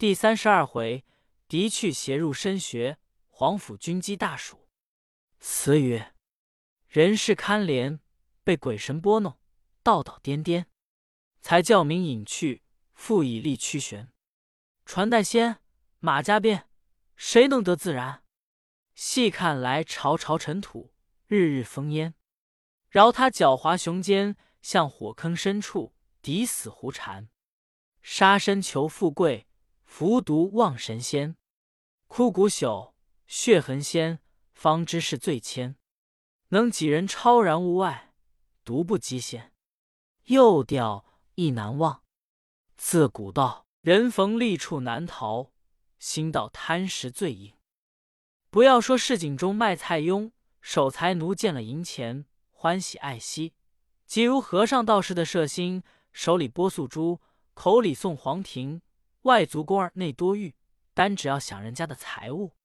第三十二回，敌去邪入深穴，皇甫军机大蜀。词曰：人世堪怜，被鬼神拨弄，道道颠颠。才教民隐去，复以力驱玄。传代仙，马加鞭，谁能得自然？细看来，朝朝尘土，日日烽烟。饶他狡猾雄奸，向火坑深处抵死胡缠。杀身求富贵。服毒望神仙，枯骨朽，血痕鲜，方知是罪愆。能几人超然物外，独不积仙。又调亦难忘。自古道，人逢利处难逃，心到贪食最应。不要说市井中卖菜佣，守财奴见了银钱，欢喜爱惜；即如和尚道士的摄心，手里拨素珠，口里诵黄庭。外族宫儿内多欲，单只要想人家的财物。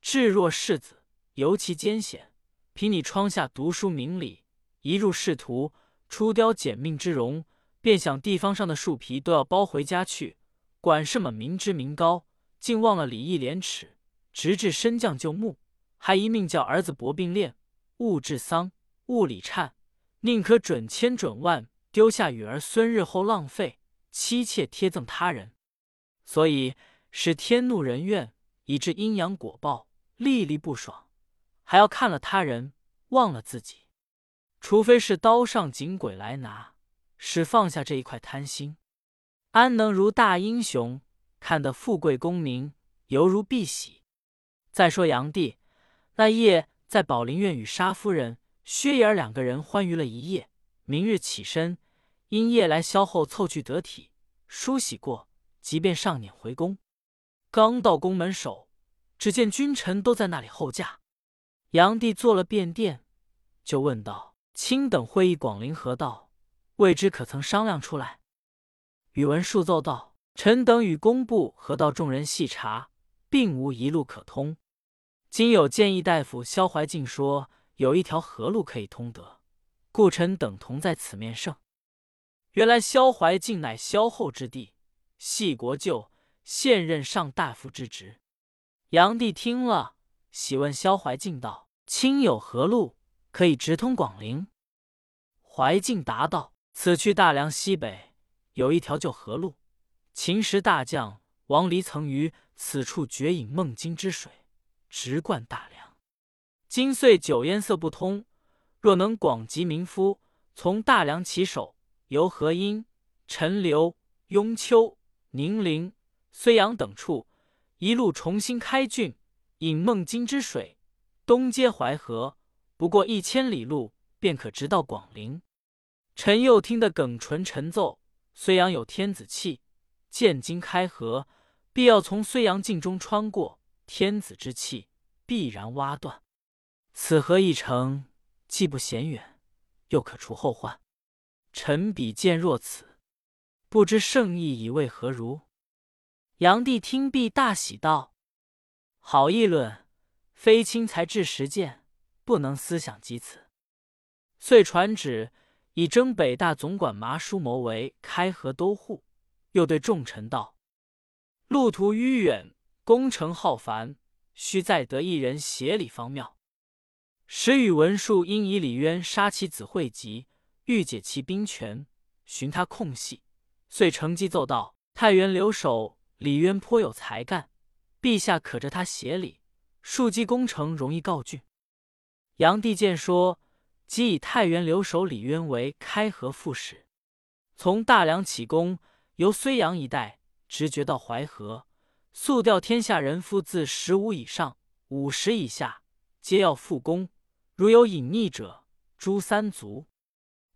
至若世子，尤其艰险。凭你窗下读书明理，一入仕途，出雕减命之容，便想地方上的树皮都要包回家去。管什么民脂民膏，竟忘了礼义廉耻，直至身降就木，还一命叫儿子薄病练，勿治丧，勿礼忏，宁可准千准万，丢下与儿孙，日后浪费，妻妾贴赠他人。所以使天怒人怨，以致阴阳果报，粒粒不爽，还要看了他人，忘了自己。除非是刀上警鬼来拿，使放下这一块贪心，安能如大英雄？看得富贵功名，犹如碧玺。再说杨帝那夜在宝林院与沙夫人、薛姨儿两个人欢愉了一夜，明日起身，因夜来消后凑去得体，梳洗过。即便上辇回宫，刚到宫门首，只见君臣都在那里候驾。炀帝做了便殿，就问道：“卿等会议广陵河道？未知可曾商量出来？”宇文述奏道：“臣等与工部河道众人细查，并无一路可通。今有建议大夫萧怀敬说，有一条河路可以通得，故臣等同在此面圣。原来萧怀敬乃萧后之弟。”系国舅，现任上大夫之职。炀帝听了，喜问萧怀敬道：“卿有何路可以直通广陵？”怀敬答道：“此去大梁西北，有一条旧河路。秦时大将王离曾于此处绝饮孟津之水，直灌大梁。今岁久淹塞不通，若能广集民夫，从大梁起手，由河阴、陈留、雍丘。”宁陵、睢阳等处，一路重新开郡，引孟津之水，东接淮河，不过一千里路，便可直到广陵。臣又听得耿纯陈奏，睢阳有天子气，见今开河，必要从睢阳境中穿过，天子之气必然挖断。此河一程，既不嫌远，又可除后患。臣比见若此。不知圣意以为何如？炀帝听毕，大喜道：“好议论，非卿才智实践，不能思想及此。”遂传旨，以征北大总管麻叔谋为开河都护。又对众臣道：“路途迂远，工程浩繁，须再得一人协理方妙。”时宇文述因以李渊杀其子惠及，欲解其兵权，寻他空隙。遂乘机奏道：“太原留守李渊颇有才干，陛下可着他协理，庶基工程容易告竣。”炀帝见说，即以太原留守李渊为开河副使，从大梁起工，由睢阳一带直决到淮河，速调天下人夫自十五以上、五十以下，皆要复工。如有隐匿者，诛三族。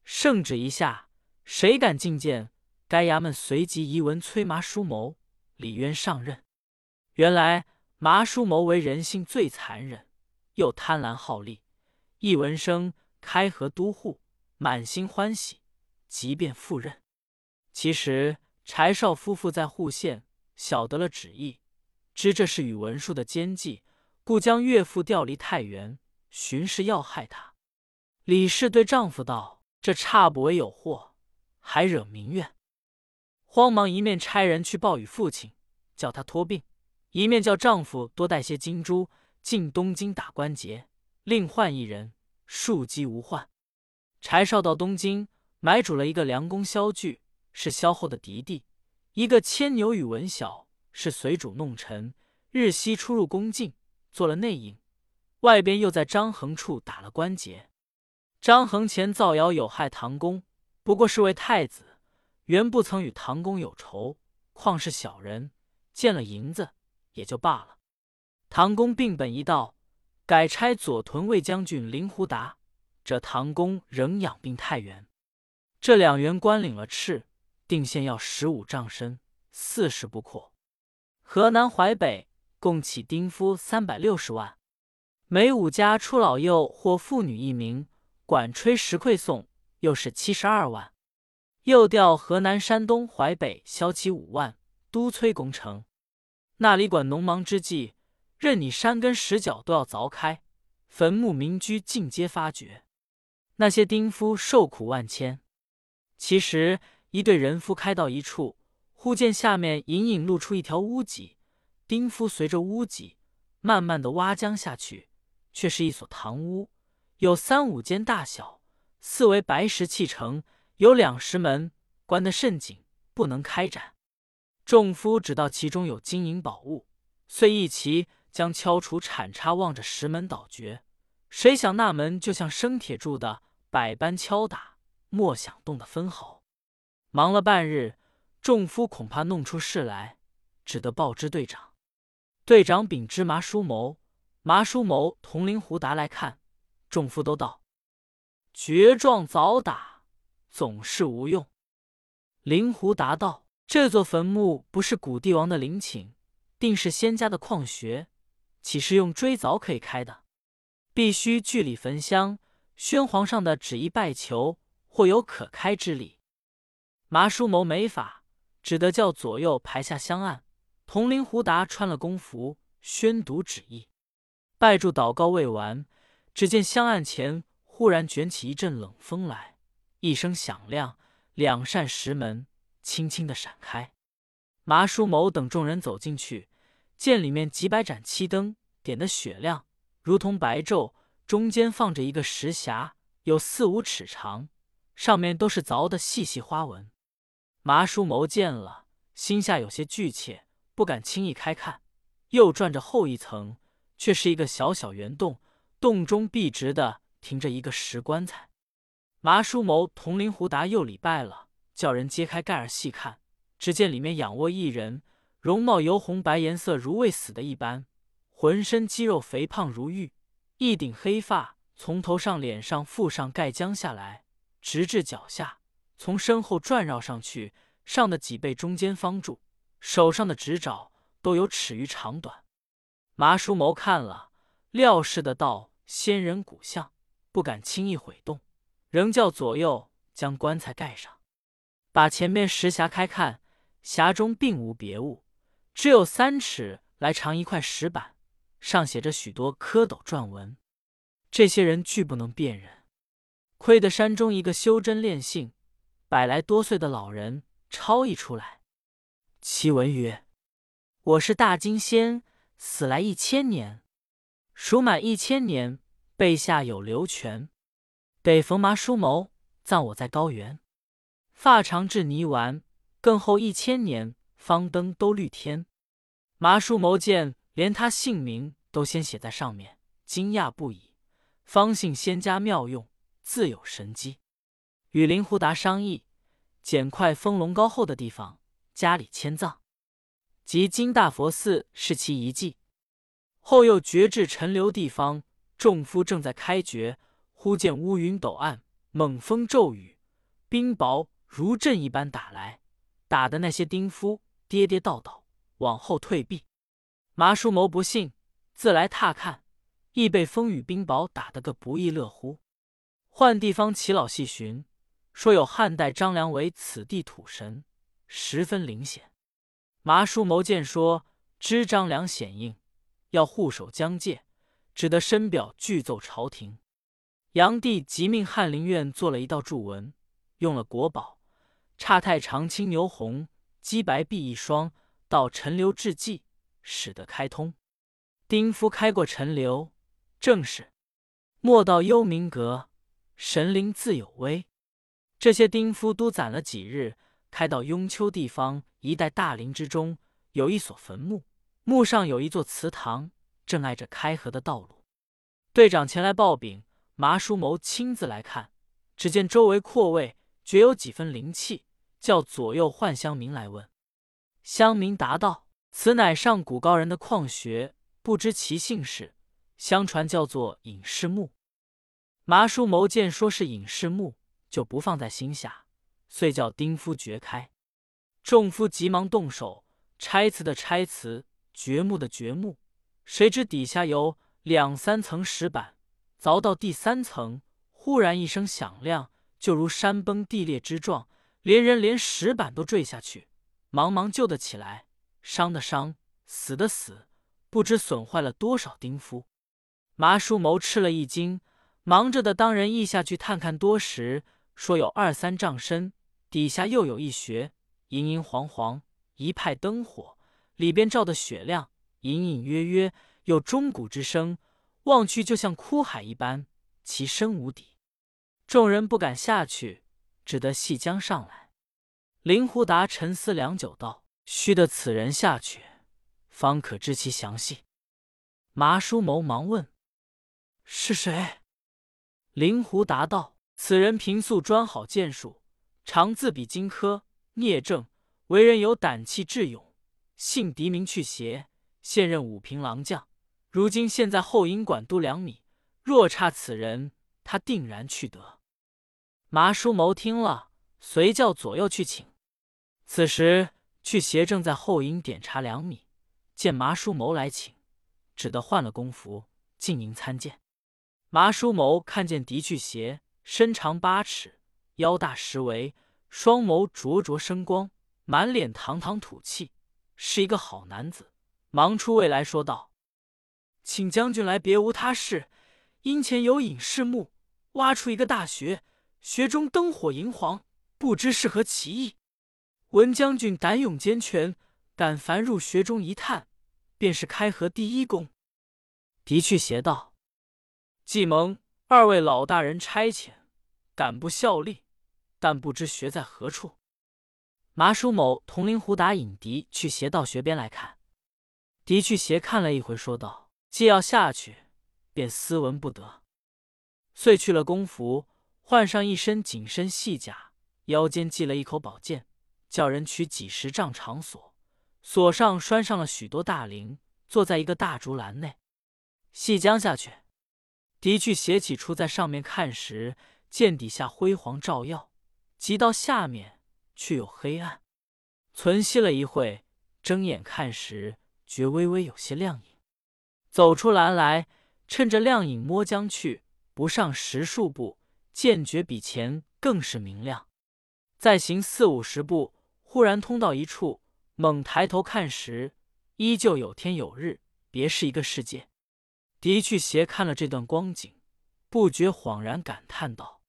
圣旨一下，谁敢进谏？该衙门随即移文催麻叔谋李渊上任。原来麻叔谋为人性最残忍，又贪婪好利。一闻声开河都护，满心欢喜，即便赴任。其实柴少夫妇在户县晓得了旨意，知这是宇文述的奸计，故将岳父调离太原，寻事要害他。李氏对丈夫道：“这差不为有祸，还惹民怨。”慌忙一面差人去报与父亲，叫他托病，一面叫丈夫多带些金珠进东京打关节，另换一人，庶几无患。柴少到东京买主了一个梁公萧具，是萧后的嫡弟；一个牵牛与文晓，是随主弄臣，日夕出入宫禁，做了内应。外边又在张衡处打了关节。张衡前造谣有害唐公，不过是为太子，原不曾与唐公有仇，况是小人。见了银子也就罢了。唐公病本一到，改差左屯卫将军林胡达。这唐公仍养病太原。这两员官领了敕，定县要十五丈深，四十不阔。河南淮北共起丁夫三百六十万。每五家出老幼或妇女一名，管吹十馈送，又是七十二万。又调河南、山东、淮北骁骑五万，督催攻城。那里管农忙之际，任你山根石角都要凿开，坟墓民居尽皆发掘。那些丁夫受苦万千。其实一队人夫开到一处，忽见下面隐隐露出一条屋脊，丁夫随着屋脊慢慢的挖将下去，却是一所堂屋，有三五间大小，四围白石砌成，有两石门，关得甚紧，不能开展。众夫只道其中有金银宝物，遂一齐将敲杵铲叉望着石门倒掘。谁想那门就像生铁铸的，百般敲打，莫想动的分毫。忙了半日，众夫恐怕弄出事来，只得报知队长。队长禀知麻叔谋，麻叔谋同林胡达来看，众夫都道：绝状早打，总是无用。林胡答道。这座坟墓不是古帝王的陵寝，定是仙家的矿穴，岂是用锥凿可以开的？必须据理焚香，宣皇上的旨意拜求，或有可开之理。麻叔谋没法，只得叫左右排下香案，同林胡达穿了公服，宣读旨意。拜祝祷告未完，只见香案前忽然卷起一阵冷风来，一声响亮，两扇石门。轻轻的闪开，麻叔谋等众人走进去，见里面几百盏漆灯点的雪亮，如同白昼。中间放着一个石匣，有四五尺长，上面都是凿的细细花纹。麻叔谋见了，心下有些惧怯，不敢轻易开看。又转着后一层，却是一个小小圆洞，洞中笔直的停着一个石棺材。麻叔谋同林胡达又礼拜了。叫人揭开盖儿细看，只见里面仰卧一人，容貌由红白颜色，如未死的一般，浑身肌肉肥胖如玉，一顶黑发从头上脸上腹上盖将下来，直至脚下，从身后转绕上去，上的脊背中间方住，手上的指爪都有尺余长短。麻叔谋看了，料是的道仙人骨像，不敢轻易毁动，仍叫左右将棺材盖上。把前面石匣开看，匣中并无别物，只有三尺来长一块石板，上写着许多蝌蚪篆文。这些人俱不能辨认，亏得山中一个修真炼性百来多岁的老人抄译出来。其文曰：“我是大金仙，死来一千年，数满一千年，背下有流泉，北逢麻叔谋，葬我在高原。”发长至泥丸，更后一千年，方登都绿天。麻叔谋见，连他姓名都先写在上面，惊讶不已。方信仙家妙用，自有神机。与林胡达商议，捡块丰隆高厚的地方，家里迁葬。及金大佛寺是其遗迹。后又掘至陈留地方，众夫正在开掘，忽见乌云陡暗，猛风骤雨，冰雹。如阵一般打来，打的那些丁夫跌跌倒倒，往后退避。麻叔谋不信，自来踏看，亦被风雨冰雹打得个不亦乐乎。换地方耆老细寻，说有汉代张良为此地土神，十分灵显。麻叔谋见说，知张良显应，要护守疆界，只得深表具奏朝廷。炀帝即命翰林院做了一道注文，用了国宝。刹太长青牛红鸡白璧一双，到陈留制计，使得开通。丁夫开过陈留，正是莫道幽冥阁，神灵自有威。这些丁夫都攒了几日，开到雍丘地方一带大林之中，有一所坟墓，墓上有一座祠堂，正挨着开河的道路。队长前来报禀，麻叔谋亲自来看，只见周围阔位，绝有几分灵气，叫左右唤乡民来问。乡民答道：“此乃上古高人的旷穴，不知其姓氏，相传叫做隐士墓。”麻叔谋见说是隐士墓。就不放在心下，遂叫丁夫掘开。众夫急忙动手拆词的拆词，掘墓的掘墓。谁知底下有两三层石板，凿到第三层，忽然一声响亮，就如山崩地裂之状，连人连石板都坠下去。忙忙救得起来，伤的伤，死的死，不知损坏了多少丁夫。麻叔谋吃了一惊，忙着的当人意下去探看多时。说有二三丈深，底下又有一穴，银银黄黄，一派灯火，里边照得雪亮，隐隐约约有钟鼓之声，望去就像哭海一般，其深无底。众人不敢下去，只得细将上来。林狐达沉思良久，道：“须得此人下去，方可知其详细。”麻叔谋忙问：“是谁？”灵狐达道。此人平素专好剑术，常自比荆轲、聂政，为人有胆气智勇，姓狄名去邪，现任武平郎将。如今现在后营管督两米，若差此人，他定然去得。麻叔谋听了，随叫左右去请。此时去邪正在后营点茶两米，见麻叔谋来请，只得换了工服，进营参见。麻叔谋看见狄去邪。身长八尺，腰大十围，双眸灼灼生光，满脸堂堂土气，是一个好男子。忙出位来说道：“请将军来，别无他事。因前有隐士墓，挖出一个大穴，穴中灯火银黄，不知是何奇异。闻将军胆勇坚全，敢凡入穴中一探，便是开河第一功。”狄去邪道：“既蒙二位老大人差遣。”敢不效力，但不知学在何处。麻叔某同灵狐打引敌去邪道学边来看，狄去邪看了一回，说道：“既要下去，便斯文不得。”遂去了工服，换上一身紧身细甲，腰间系了一口宝剑，叫人取几十丈长锁，锁上拴上了许多大铃，坐在一个大竹篮内，细将下去。敌去邪起初在上面看时。见底下辉煌照耀，急到下面却又黑暗。存息了一会，睁眼看时，觉微微有些亮影。走出栏来，趁着亮影摸将去，不上十数步，见觉比前更是明亮。再行四五十步，忽然通到一处，猛抬头看时，依旧有天有日，别是一个世界。狄去斜看了这段光景，不觉恍然感叹道。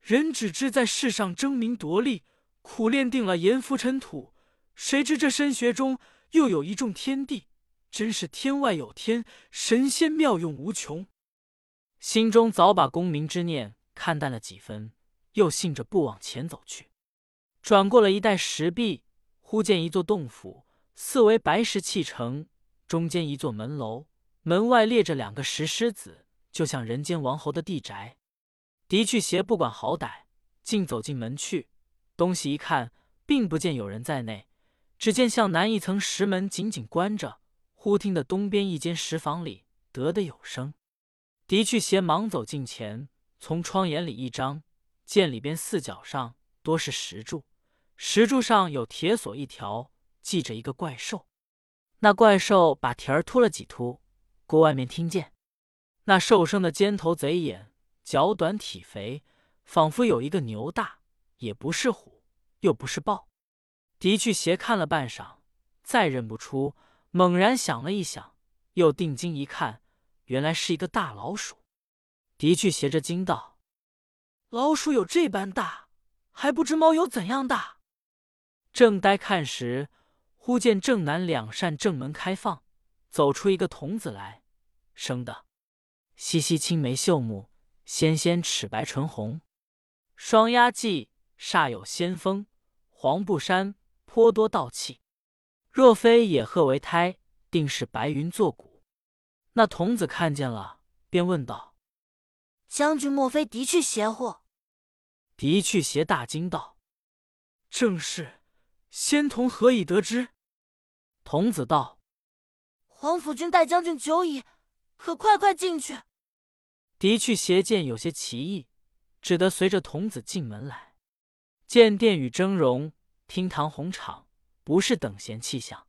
人只知在世上争名夺利，苦练定了阎浮尘土，谁知这深穴中又有一众天地，真是天外有天，神仙妙用无穷。心中早把功名之念看淡了几分，又信着不往前走去。转过了一带石壁，忽见一座洞府，四围白石砌成，中间一座门楼，门外列着两个石狮子，就像人间王侯的地宅。狄去邪不管好歹，竟走进门去。东西一看，并不见有人在内，只见向南一层石门紧紧关着。忽听得东边一间石房里得的有声。狄去邪忙走近前，从窗眼里一张，见里边四角上多是石柱，石柱上有铁锁一条，系着一个怪兽。那怪兽把蹄儿突了几突，过外面听见。那兽生的尖头贼眼。脚短体肥，仿佛有一个牛大，也不是虎，又不是豹。狄去斜看了半晌，再认不出，猛然想了一想，又定睛一看，原来是一个大老鼠。狄去斜着惊道：“老鼠有这般大，还不知猫有怎样大。”正呆看时，忽见正南两扇正门开放，走出一个童子来，生的细细青眉秀目，纤纤齿白唇红，双鸭髻煞有仙风，黄布衫颇多道气。若非野鹤为胎，定是白云作骨。那童子看见了，便问道：“将军莫非的去邪乎？”的去邪大惊道：“正是，仙童何以得知？”童子道：“皇甫君待将军久矣，可快快进去。”的去邪见有些奇异，只得随着童子进门来，见殿宇峥嵘，厅堂宏敞。不是等闲气象。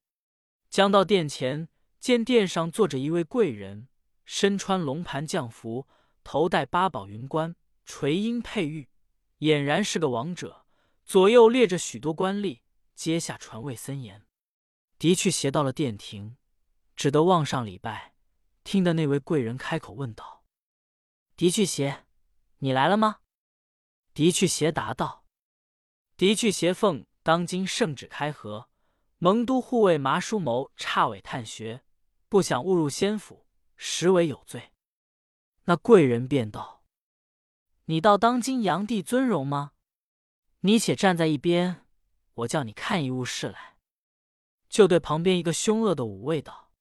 将到殿前，见殿上坐着一位贵人，身穿龙盘将服，头戴八宝云冠，垂缨佩玉，俨然是个王者。左右列着许多官吏，阶下传位森严。的去邪到了殿庭，只得望上礼拜。听得那位贵人开口问道：“的去邪，你来了吗？”的去邪答道：“的去邪奉。”当今圣旨开河，蒙都护卫麻叔谋差伪探学，不想误入仙府，实为有罪。那贵人便道：“你道当今炀帝尊荣吗？你且站在一边，我叫你看一物事来。”就对旁边一个凶恶的武卫道：“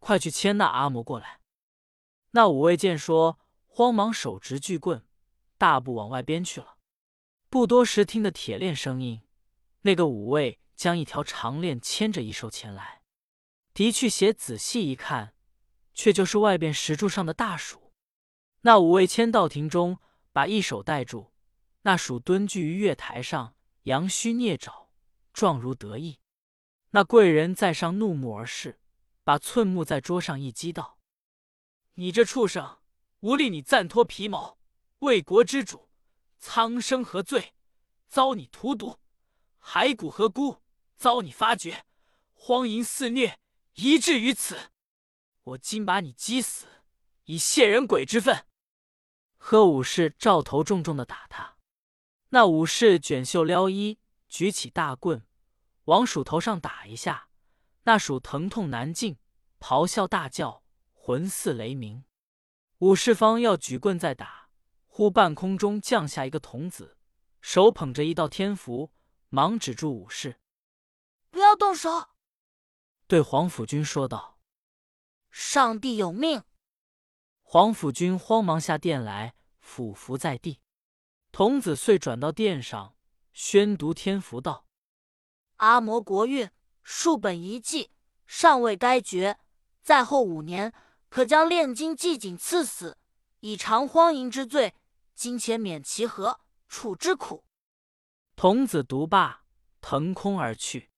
快去牵那阿嬷过来。”那武卫见说，慌忙手执巨棍，大步往外边去了。不多时，听得铁链声音。那个五卫将一条长链牵着一兽前来，的去邪仔细一看，却就是外边石柱上的大鼠。那五卫牵到庭中，把一手带住，那鼠蹲踞于月台上，扬须蹑爪，状如得意。那贵人在上怒目而视，把寸木在桌上一击，道：“你这畜生，无力你暂脱皮毛，为国之主，苍生何罪？遭你荼毒！”骸骨何辜？遭你发觉，荒淫肆虐，以至于此。我今把你击死，以泄人鬼之愤。贺武士照头重重的打他。那武士卷袖撩衣，举起大棍，往鼠头上打一下。那鼠疼痛难禁，咆哮大叫，魂似雷鸣。武士方要举棍再打，忽半空中降下一个童子，手捧着一道天符。忙止住武士，不要动手。对黄甫君说道：“上帝有命。”黄甫君慌忙下殿来，俯伏在地。童子遂转到殿上，宣读天符道：“阿摩国运，数本遗迹，尚未该绝。在后五年，可将炼金祭景赐死，以偿荒淫之罪。今且免其何，处之苦。”童子读罢，腾空而去。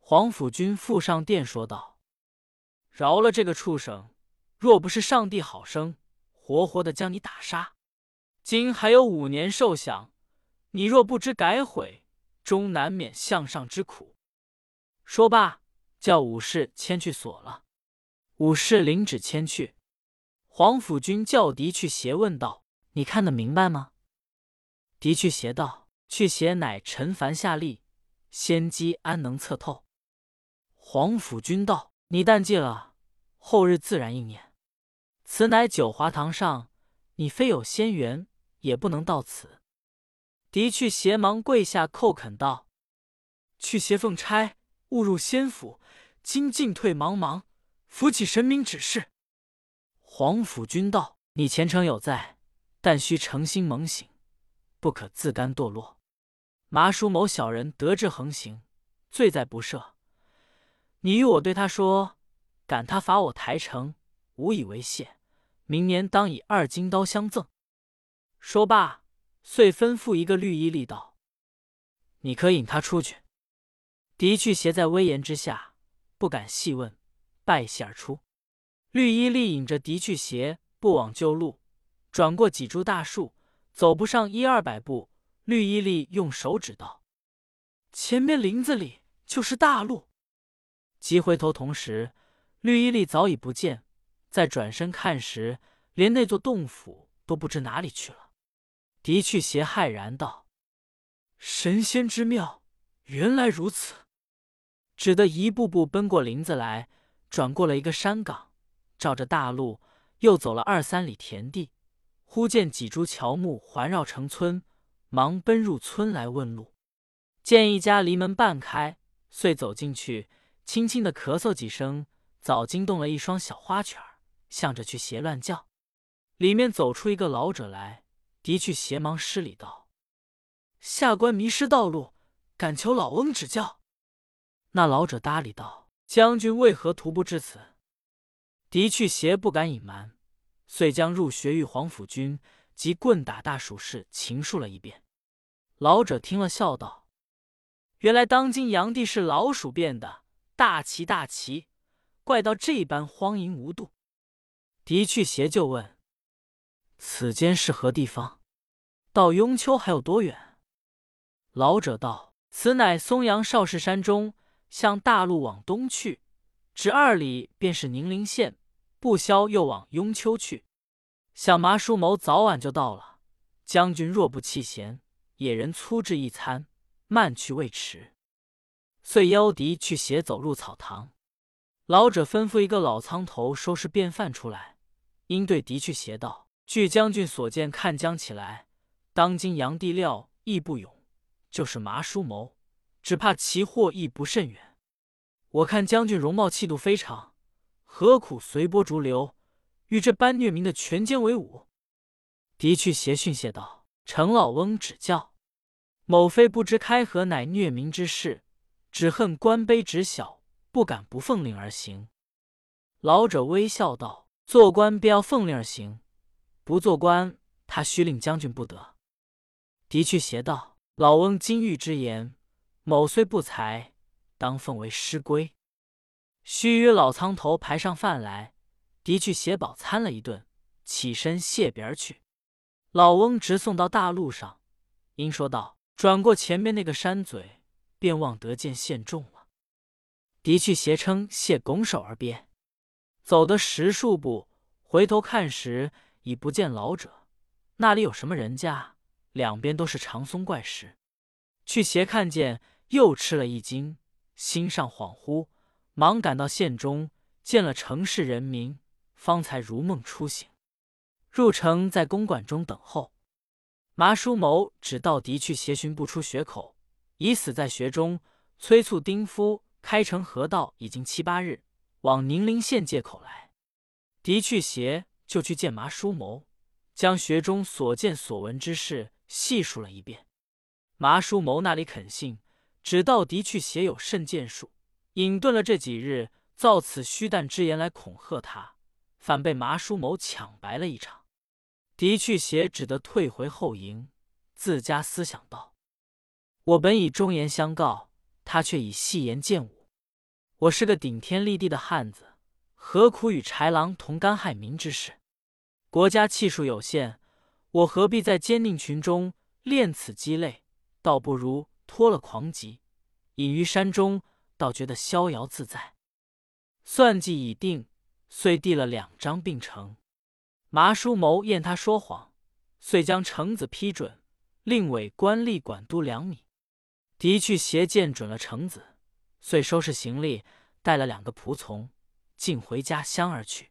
黄甫君复上殿说道：“饶了这个畜生，若不是上帝好生，活活的将你打杀。今还有五年受享，你若不知改悔，终难免向上之苦。”说罢，叫武士牵去锁了。武士领旨牵去。黄甫君叫狄去邪问道：“你看得明白吗？”狄去邪道。去邪乃陈凡下吏，仙机安能测透？黄甫君道：“你但记了，后日自然应验。此乃九华堂上，你非有仙缘，也不能到此。”狄去邪忙跪下叩恳道：“去邪奉差误入仙府，今进退茫茫，扶起神明指示。”黄甫君道：“你前程有在，但需诚心猛醒，不可自甘堕落。”麻叔某小人得志横行，罪在不赦。你与我对他说，赶他罚我台城，无以为谢。明年当以二金刀相赠。说罢，遂吩咐一个绿衣吏道：“你可引他出去。”狄去邪在威严之下，不敢细问，拜谢而出。绿衣吏引着狄去邪，不往旧路，转过几株大树，走不上一二百步。绿衣吏用手指道：“前面林子里就是大路。”急回头，同时绿衣丽早已不见。再转身看时，连那座洞府都不知哪里去了。狄去邪骇然道：“神仙之妙，原来如此！”只得一步步奔过林子来，转过了一个山岗，照着大路又走了二三里田地，忽见几株乔木环绕城村，忙奔入村来问路。见一家篱门半开，遂走进去，轻轻的咳嗽几声，早惊动了一双小花犬儿，向着去邪乱叫。里面走出一个老者来，的去邪忙施礼道：“下官迷失道路，敢求老翁指教。”那老者搭理道：“将军为何徒步至此？”的去邪不敢隐瞒，遂将入学遇黄甫君及棍打大蜀事情述了一遍。老者听了，笑道。原来当今炀帝是老鼠变的，大奇大奇，怪到这般荒淫无度。狄去邪就问：“此间是何地方？到雍丘还有多远？”老者道：“此乃松阳少室山中，向大路往东去，只二里便是宁陵县。不消又往雍丘去，想麻叔谋早晚就到了。将军若不弃贤，野人粗制一餐。”慢去未迟，遂邀狄去携走入草堂。老者吩咐一个老苍头收拾便饭出来，因对狄去邪道：“据将军所见，看将起来，当今杨帝料亦不勇，就是麻叔谋，只怕其祸亦不甚远。我看将军容貌气度非常，何苦随波逐流，与这般虐民的权奸为伍？”狄去邪训谢道：“程老翁指教。”某非不知开河乃虐民之事，只恨官卑职小，不敢不奉令而行。老者微笑道：“做官便要奉令而行，不做官，他须令将军不得。”狄去邪道：“老翁金玉之言，某虽不才，当奉为师规。”须约老苍头排上饭来，的去邪饱餐了一顿，起身谢别而去。老翁直送到大路上，因说道。转过前面那个山嘴，便望得见县众了。狄去斜称谢拱手而别，走得十数步，回头看时，已不见老者。那里有什么人家？两边都是长松怪石。去斜看见，又吃了一惊，心上恍惚，忙赶到县中，见了城市人民，方才如梦初醒。入城，在公馆中等候。麻叔谋只道敌去邪寻不出穴口，已死在穴中。催促丁夫开城河道，已经七八日，往宁陵县借口来。狄去邪就去见麻叔谋，将学中所见所闻之事细述了一遍。麻叔谋那里肯信，只道狄去邪有甚剑术，隐遁了这几日，造此虚诞之言来恐吓他，反被麻叔谋抢白了一场。狄去邪只得退回后营，自家思想道：“我本以忠言相告，他却以戏言见武。我是个顶天立地的汉子，何苦与豺狼同甘害民之事？国家气数有限，我何必在奸佞群中练此鸡肋？倒不如脱了狂疾，隐于山中，倒觉得逍遥自在。算计已定，遂递了两张并呈。”麻叔谋验他说谎，遂将橙子批准，令委官吏管督粮米。狄去邪见准了橙子，遂收拾行李，带了两个仆从，径回家乡而去。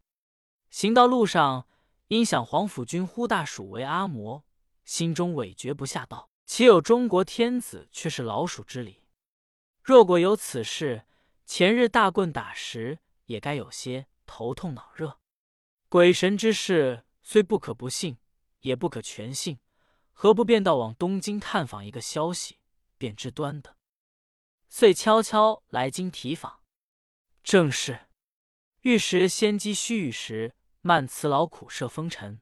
行到路上，因想黄甫君呼大鼠为阿嬷，心中委决不下道：岂有中国天子却是老鼠之理？若果有此事，前日大棍打时，也该有些头痛脑热。鬼神之事虽不可不信，也不可全信，何不便到往东京探访一个消息，便知端的。遂悄悄来京提访。正是玉石先机须臾时，慢辞劳苦涉风尘。